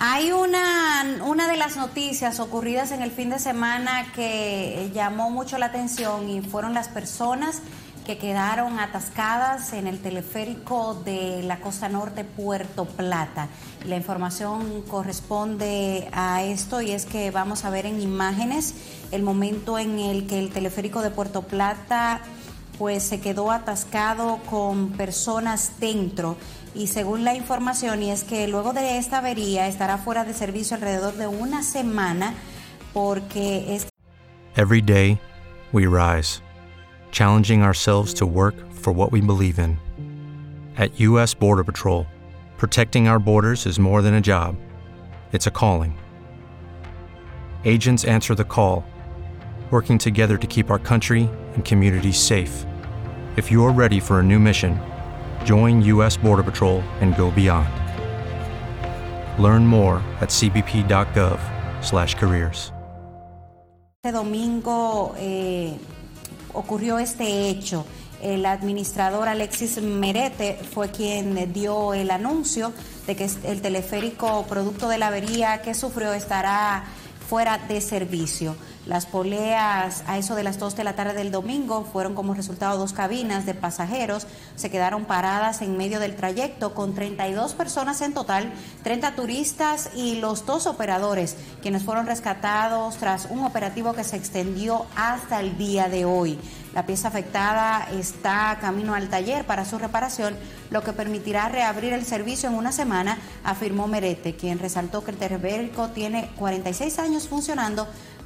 Hay una, una de las noticias ocurridas en el fin de semana que llamó mucho la atención y fueron las personas que quedaron atascadas en el teleférico de la costa norte Puerto Plata. La información corresponde a esto y es que vamos a ver en imágenes el momento en el que el teleférico de Puerto Plata pues se quedó atascado con personas dentro y según la información, y es que luego de esta avería estará fuera de servicio alrededor de una semana porque es... Every day, we rise, challenging ourselves to work for what we believe in. At U.S. Border Patrol, protecting our borders is more than a job, it's a calling. Agents answer the call, working together to keep our country and communities safe. If you are ready for a new mission, Join U.S. Border Patrol and go beyond. Learn more at cbp.gov/careers. Este domingo eh, ocurrió este hecho. El administrador Alexis Merete fue quien dio el anuncio de que el teleférico, producto de la avería que sufrió, estará fuera de servicio. Las poleas a eso de las 2 de la tarde del domingo fueron como resultado dos cabinas de pasajeros. Se quedaron paradas en medio del trayecto con 32 personas en total, 30 turistas y los dos operadores, quienes fueron rescatados tras un operativo que se extendió hasta el día de hoy. La pieza afectada está camino al taller para su reparación, lo que permitirá reabrir el servicio en una semana, afirmó Merete, quien resaltó que el teleférico tiene 46 años funcionando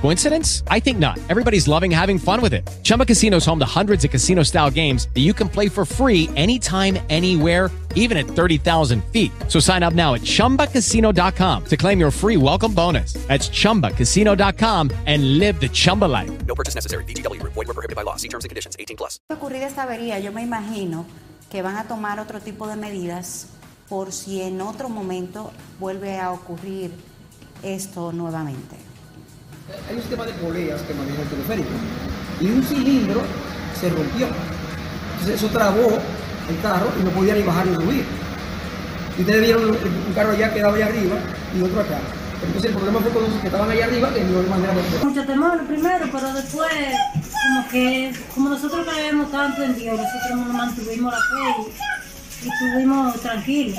Coincidence? I think not. Everybody's loving having fun with it. Chumba Casino is home to hundreds of casino style games that you can play for free anytime, anywhere, even at 30,000 feet. So sign up now at chumbacasino.com to claim your free welcome bonus. That's chumbacasino.com and live the Chumba life. No purchase necessary. VGW, void, were prohibited by law. See terms and conditions 18 plus. ocurrida esta avería, yo me imagino que van a tomar otro tipo de medidas por si en otro momento vuelve a ocurrir esto nuevamente. Hay un sistema de poleas que maneja el teleférico y un cilindro se rompió. Entonces eso trabó el carro y no podía ni bajar ni subir. Y ustedes vieron un carro allá quedado allá arriba y otro acá. Entonces el problema fue con los que estaban allá arriba que no manera de... Mucho temor primero, pero después como que como nosotros creemos tanto en Dios, nosotros nos mantuvimos la fe y estuvimos tranquilos.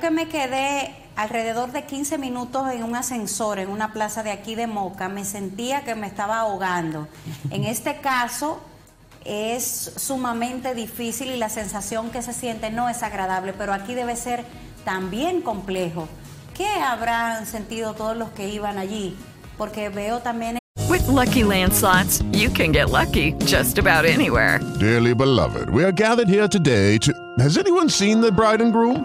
Que me quedé alrededor de 15 minutos en un ascensor en una plaza de aquí de Moca, me sentía que me estaba ahogando. En este caso es sumamente difícil y la sensación que se siente no es agradable, pero aquí debe ser también complejo. ¿Qué habrán sentido todos los que iban allí? Porque veo también With Lucky Land slots, you can get lucky just about anywhere. Dearly beloved, we are gathered here today to. Has anyone seen the bride and groom?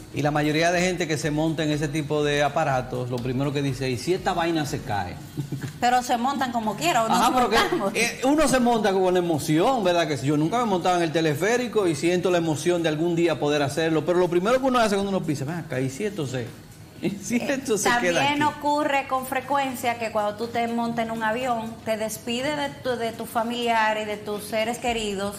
Y la mayoría de gente que se monta en ese tipo de aparatos, lo primero que dice, ¿y si esta vaina se cae? Pero se montan como quiera, o Ajá, pero que, eh, uno se monta con emoción, ¿verdad? Que si yo nunca me montaba en el teleférico y siento la emoción de algún día poder hacerlo, pero lo primero que uno hace cuando uno pisa, acá, ¿y si esto se, si esto se queda También aquí? ocurre con frecuencia que cuando tú te montas en un avión, te despides de tu, de tu familiar y de tus seres queridos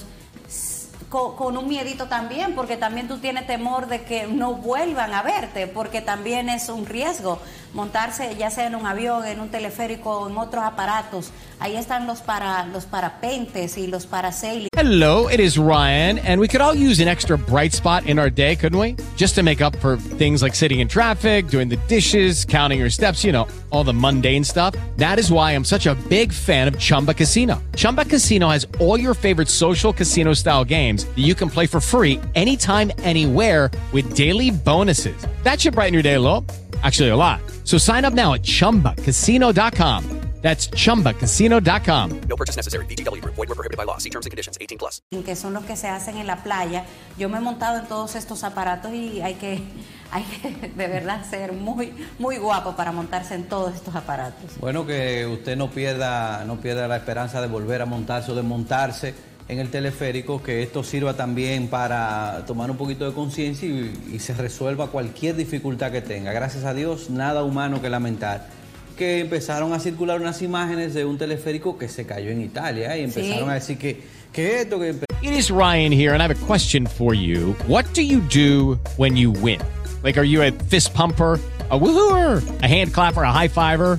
con, con un miedito también, porque también tú tienes temor de que no vuelvan a verte, porque también es un riesgo montarse ya sea en un avión, en un teleférico en otros aparatos. Ahí están los para los parapentes y los parasailings. Hello, it is Ryan, and we could all use an extra bright spot in our day, couldn't we? Just to make up for things like sitting in traffic, doing the dishes, counting your steps, you know, all the mundane stuff. That is why I'm such a big fan of Chumba Casino. Chumba Casino has all your favorite social casino style games that you can play for free anytime, anywhere with daily bonuses. That should brighten your day a little. Actually, a lot. So sign up now at chumbacasino.com. That's chumbacasino.com. No purchase necessary. VGW Group. Void were prohibited by law. See terms and conditions. 18 plus. que son los que se hacen en la playa. Yo me he montado en todos estos aparatos y hay que, hay que de verdad ser muy, muy guapo para montarse en todos estos aparatos. Bueno, que usted no pierda, no pierda la esperanza de volver a montarse o de montarse en el teleférico, que esto sirva también para tomar un poquito de conciencia y, y se resuelva cualquier dificultad que tenga. Gracias a Dios, nada humano que lamentar. Que empezaron a circular unas imágenes de un teleférico que se cayó en Italia ¿eh? y empezaron Sí. a decir que, que esto, que It is Ryan here, and I have a question for you. What do you do when you win? Like, are you a fist pumper? A woohooer, a hand clapper, a high fiver.